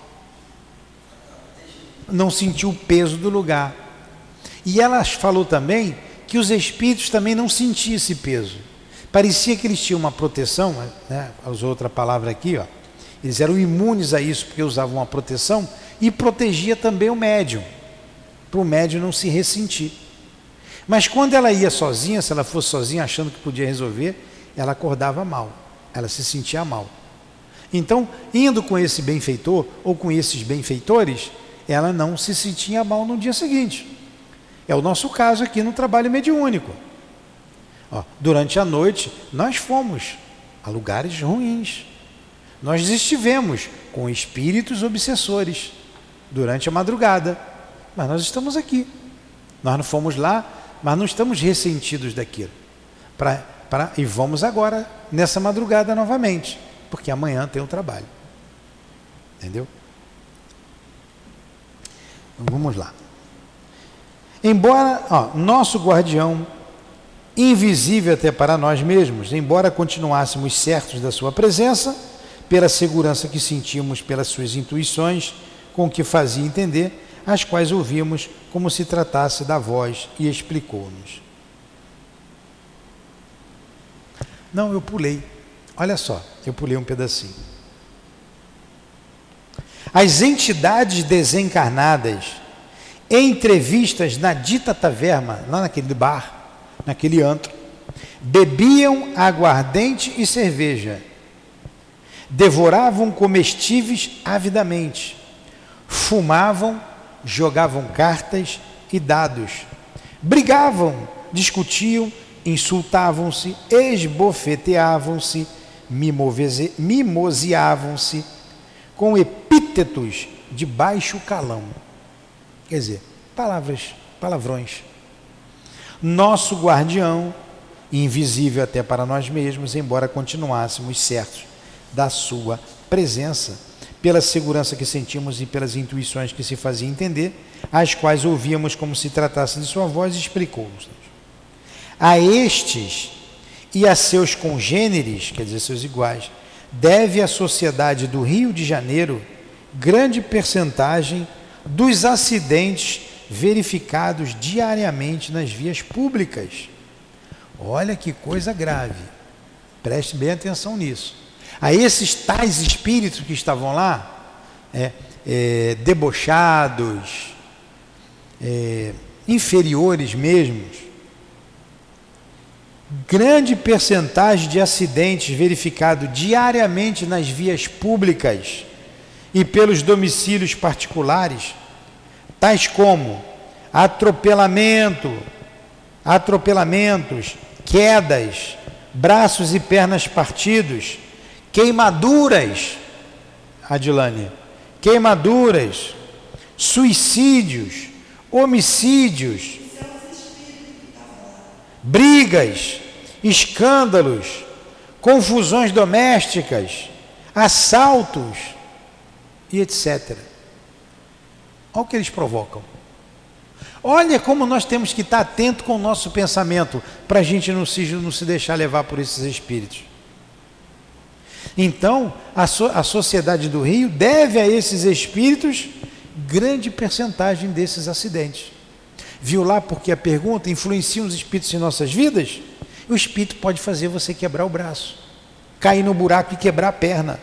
A: Não sentiu o peso do lugar. E ela falou também que os espíritos também não sentiam esse peso. Parecia que eles tinham uma proteção, né? usou outra palavra aqui, ó. eles eram imunes a isso porque usavam uma proteção e protegia também o médium, para o médium não se ressentir. Mas quando ela ia sozinha, se ela fosse sozinha achando que podia resolver, ela acordava mal, ela se sentia mal. Então, indo com esse benfeitor ou com esses benfeitores, ela não se sentia mal no dia seguinte. É o nosso caso aqui no trabalho mediúnico. Ó, durante a noite, nós fomos a lugares ruins. Nós estivemos com espíritos obsessores durante a madrugada, mas nós estamos aqui. Nós não fomos lá, mas não estamos ressentidos daquilo. Pra, pra, e vamos agora, nessa madrugada novamente, porque amanhã tem o um trabalho. Entendeu? Então, vamos lá. Embora ó, nosso guardião invisível até para nós mesmos, embora continuássemos certos da sua presença, pela segurança que sentimos pelas suas intuições, com que fazia entender, as quais ouvimos como se tratasse da voz e explicou-nos. Não, eu pulei. Olha só, eu pulei um pedacinho. As entidades desencarnadas, entrevistas na dita taverna, lá naquele bar, naquele antro, bebiam aguardente e cerveja, devoravam comestíveis avidamente, fumavam, jogavam cartas e dados, brigavam, discutiam, insultavam-se, esbofeteavam-se, mimoseavam-se com epítetos de baixo calão. Quer dizer, palavras, palavrões. Nosso guardião, invisível até para nós mesmos, embora continuássemos certos da sua presença, pela segurança que sentimos e pelas intuições que se fazia entender, as quais ouvíamos como se tratasse de sua voz, explicou-nos. A estes e a seus congêneres, quer dizer, seus iguais, deve a sociedade do Rio de Janeiro grande percentagem dos acidentes verificados diariamente nas vias públicas. Olha que coisa grave. Preste bem atenção nisso. A esses tais espíritos que estavam lá, é, é, debochados, é, inferiores mesmos, grande percentagem de acidentes verificados diariamente nas vias públicas e pelos domicílios particulares, tais como atropelamento, atropelamentos, quedas, braços e pernas partidos, queimaduras, Adilane, queimaduras, suicídios, homicídios, brigas, escândalos, confusões domésticas, assaltos e etc. Olha o que eles provocam. Olha como nós temos que estar atento com o nosso pensamento para a gente não se, não se deixar levar por esses espíritos. Então, a, so, a sociedade do Rio deve a esses espíritos grande percentagem desses acidentes. Viu lá porque a pergunta influencia os espíritos em nossas vidas? O espírito pode fazer você quebrar o braço, cair no buraco e quebrar a perna,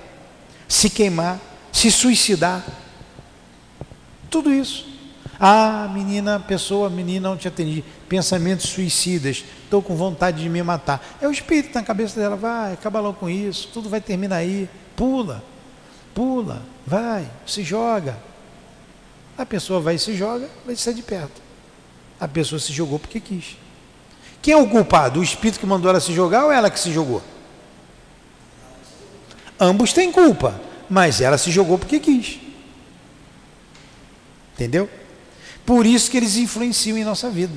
A: se queimar, se suicidar. Tudo isso. Ah, menina, pessoa, menina, não te atendi. Pensamentos suicidas, estou com vontade de me matar. É o espírito na cabeça dela, vai, acaba logo com isso, tudo vai terminar aí. Pula, pula, vai, se joga. A pessoa vai e se joga, vai sair de perto. A pessoa se jogou porque quis. Quem é o culpado? O espírito que mandou ela se jogar ou ela que se jogou? Ambos têm culpa, mas ela se jogou porque quis. Entendeu? Por isso que eles influenciam em nossa vida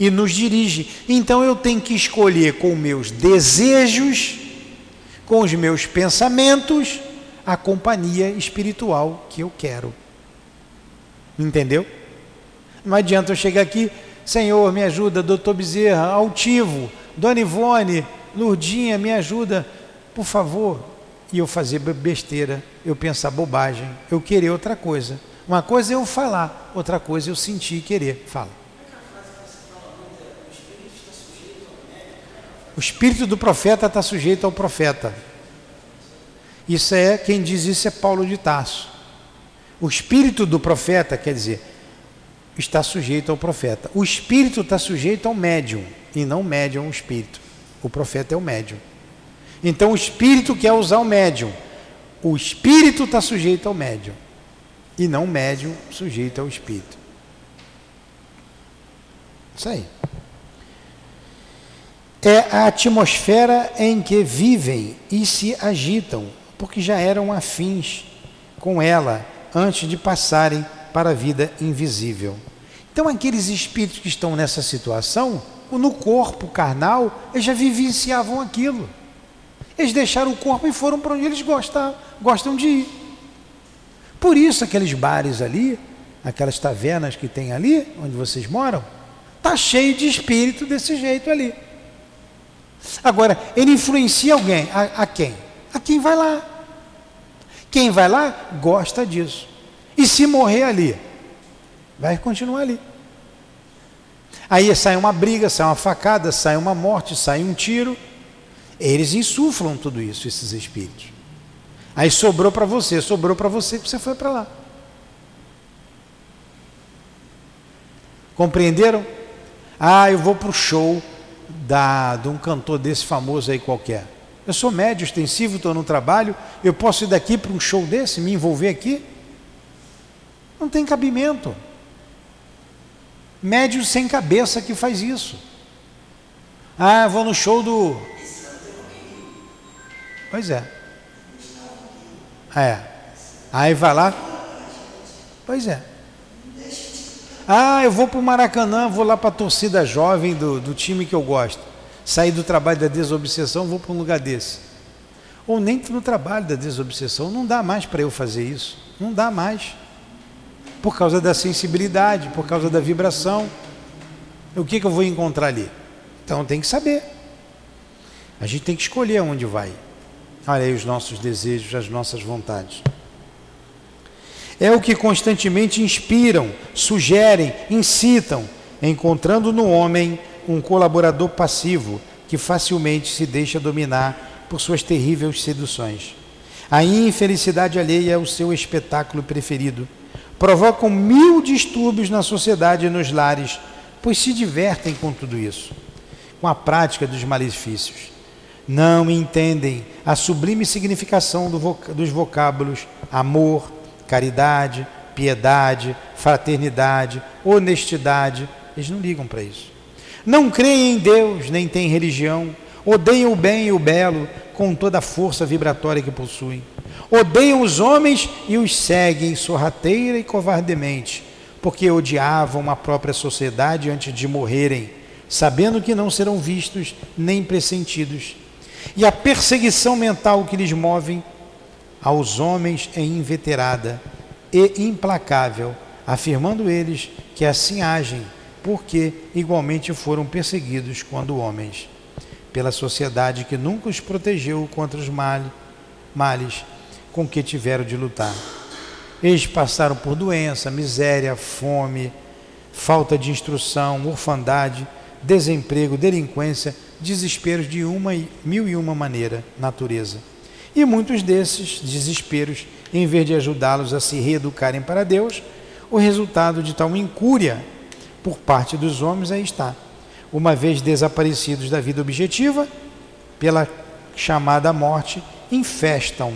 A: e nos dirigem. Então eu tenho que escolher com meus desejos, com os meus pensamentos, a companhia espiritual que eu quero. Entendeu? Não adianta eu chegar aqui, Senhor, me ajuda, doutor Bezerra, altivo, Dona Ivone, Lurdinha, me ajuda, por favor. E eu fazer besteira, eu pensar bobagem, eu querer outra coisa. Uma coisa é eu falar, outra coisa é eu sentir e querer. Fala. O espírito do profeta está sujeito ao profeta. Isso é, quem diz isso é Paulo de Tarso. O espírito do profeta, quer dizer, está sujeito ao profeta. O espírito está sujeito ao médium, e não o médium ao espírito. O profeta é o médium. Então o espírito quer usar o médium. O espírito está sujeito ao médium. E não médium sujeito ao espírito. Isso aí. É a atmosfera em que vivem e se agitam, porque já eram afins com ela antes de passarem para a vida invisível. Então, aqueles espíritos que estão nessa situação, no corpo carnal, eles já vivenciavam aquilo. Eles deixaram o corpo e foram para onde eles gostam, gostam de ir. Por isso, aqueles bares ali, aquelas tavernas que tem ali, onde vocês moram, Está cheio de espírito desse jeito ali. Agora, ele influencia alguém. A, a quem? A quem vai lá. Quem vai lá gosta disso. E se morrer ali, vai continuar ali. Aí sai uma briga, sai uma facada, sai uma morte, sai um tiro. Eles insuflam tudo isso, esses espíritos. Aí sobrou para você, sobrou para você, você foi para lá. Compreenderam? Ah, eu vou para o show da, de um cantor desse famoso aí qualquer. Eu sou médio extensivo, estou no trabalho, eu posso ir daqui para um show desse, me envolver aqui? Não tem cabimento. Médio sem cabeça que faz isso. Ah, vou no show do. Pois é. É. Aí vai lá. Pois é. Ah, eu vou para o Maracanã, vou lá para a torcida jovem do, do time que eu gosto. Sair do trabalho da desobsessão, vou para um lugar desse. Ou nem no trabalho da desobsessão, não dá mais para eu fazer isso. Não dá mais. Por causa da sensibilidade, por causa da vibração. O que, que eu vou encontrar ali? Então tem que saber. A gente tem que escolher onde vai. Olha os nossos desejos, as nossas vontades é o que constantemente inspiram, sugerem, incitam, encontrando no homem um colaborador passivo que facilmente se deixa dominar por suas terríveis seduções. A infelicidade alheia é o seu espetáculo preferido. Provocam mil distúrbios na sociedade e nos lares, pois se divertem com tudo isso, com a prática dos malefícios. Não entendem a sublime significação do dos vocábulos amor, caridade, piedade, fraternidade, honestidade. Eles não ligam para isso. Não creem em Deus, nem têm religião. Odeiam o bem e o belo com toda a força vibratória que possuem. Odeiam os homens e os seguem sorrateira e covardemente, porque odiavam a própria sociedade antes de morrerem, sabendo que não serão vistos nem pressentidos. E a perseguição mental que lhes move aos homens é inveterada e implacável, afirmando eles que assim agem, porque igualmente foram perseguidos quando homens, pela sociedade que nunca os protegeu contra os males com que tiveram de lutar. Eles passaram por doença, miséria, fome, falta de instrução, orfandade, desemprego, delinquência, desesperos de uma e mil e uma maneira, natureza e muitos desses desesperos, em vez de ajudá-los a se reeducarem para Deus, o resultado de tal incúria por parte dos homens aí está. Uma vez desaparecidos da vida objetiva, pela chamada morte, infestam,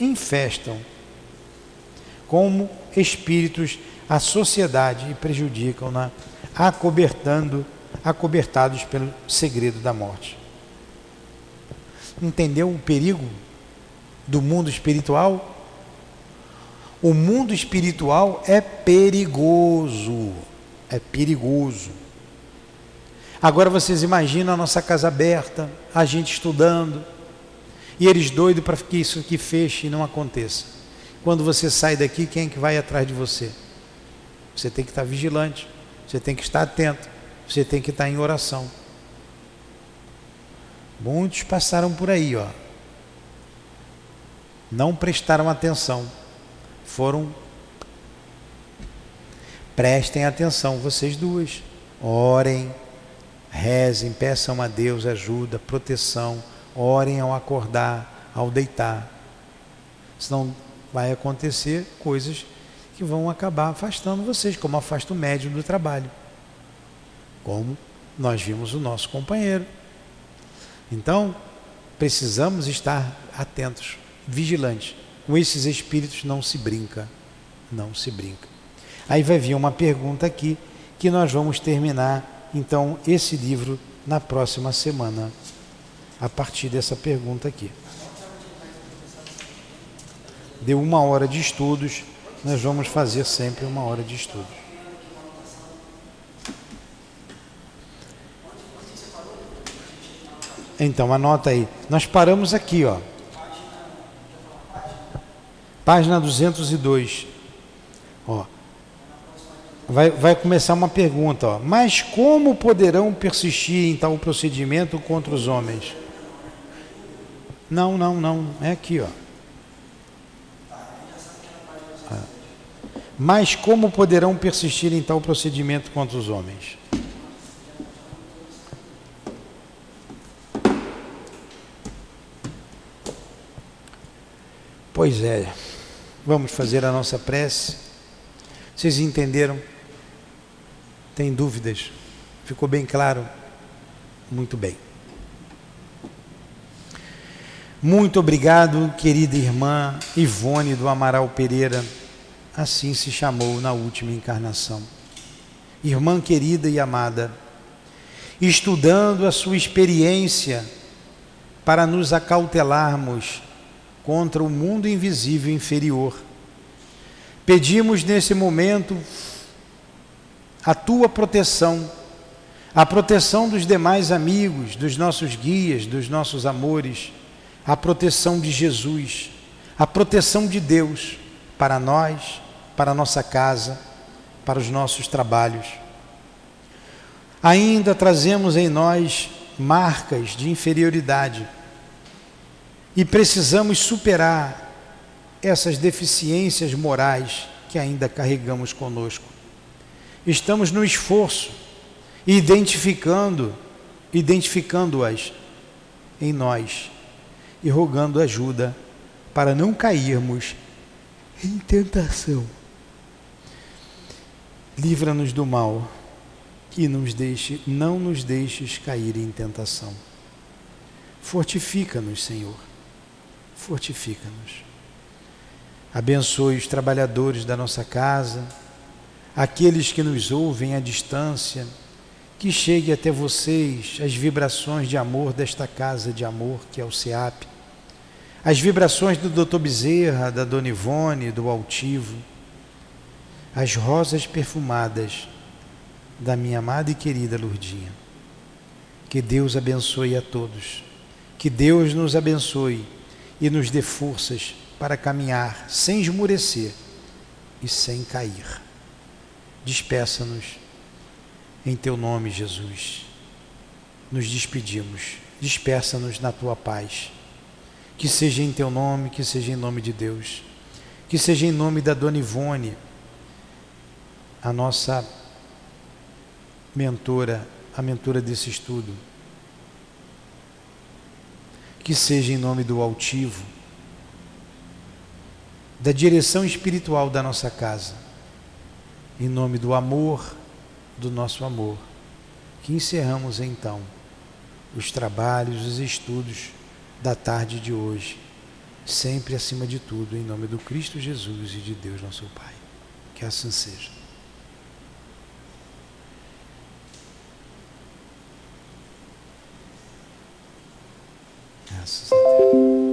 A: infestam como espíritos a sociedade e prejudicam-na, acobertando, acobertados pelo segredo da morte entendeu o perigo do mundo espiritual? O mundo espiritual é perigoso. É perigoso. Agora vocês imaginam a nossa casa aberta, a gente estudando, e eles doidos para que isso aqui feche e não aconteça. Quando você sai daqui, quem é que vai atrás de você? Você tem que estar vigilante, você tem que estar atento, você tem que estar em oração. Muitos passaram por aí, ó. Não prestaram atenção. Foram. Prestem atenção, vocês duas. Orem, rezem, peçam a Deus ajuda, proteção. Orem ao acordar, ao deitar. Senão vai acontecer coisas que vão acabar afastando vocês, como afasta o médium do trabalho. Como nós vimos o nosso companheiro. Então, precisamos estar atentos, vigilantes. Com esses espíritos não se brinca, não se brinca. Aí vai vir uma pergunta aqui que nós vamos terminar então esse livro na próxima semana, a partir dessa pergunta aqui. Deu uma hora de estudos, nós vamos fazer sempre uma hora de estudos. Então, anota aí. Nós paramos aqui, ó. Página 202. Ó. vai, vai começar uma pergunta, ó. Mas como poderão persistir em tal procedimento contra os homens? Não, não, não. É aqui, ó. É. Mas como poderão persistir em tal procedimento contra os homens? Pois é, vamos fazer a nossa prece. Vocês entenderam? Tem dúvidas? Ficou bem claro? Muito bem. Muito obrigado, querida irmã Ivone do Amaral Pereira. Assim se chamou na última encarnação. Irmã querida e amada, estudando a sua experiência para nos acautelarmos contra o mundo invisível inferior. Pedimos nesse momento a tua proteção, a proteção dos demais amigos, dos nossos guias, dos nossos amores, a proteção de Jesus, a proteção de Deus para nós, para nossa casa, para os nossos trabalhos. Ainda trazemos em nós marcas de inferioridade e precisamos superar essas deficiências morais que ainda carregamos conosco. Estamos no esforço, identificando, identificando-as em nós e rogando ajuda para não cairmos em tentação. Livra-nos do mal e nos deixe, não nos deixes cair em tentação. Fortifica-nos, Senhor fortifica-nos. Abençoe os trabalhadores da nossa casa, aqueles que nos ouvem à distância, que chegue até vocês as vibrações de amor desta casa de amor que é o SEAP, as vibrações do Dr. Bezerra, da Dona Ivone, do Altivo, as rosas perfumadas da minha amada e querida Lurdinha. Que Deus abençoe a todos. Que Deus nos abençoe e nos dê forças para caminhar sem esmurecer e sem cair. Despeça-nos em teu nome, Jesus. Nos despedimos. Despeça-nos na tua paz. Que seja em teu nome, que seja em nome de Deus. Que seja em nome da dona Ivone, a nossa mentora, a mentora desse estudo que seja em nome do altivo, da direção espiritual da nossa casa, em nome do amor, do nosso amor, que encerramos então os trabalhos, os estudos da tarde de hoje, sempre acima de tudo, em nome do Cristo Jesus e de Deus nosso Pai. Que assim seja. Graças a Deus.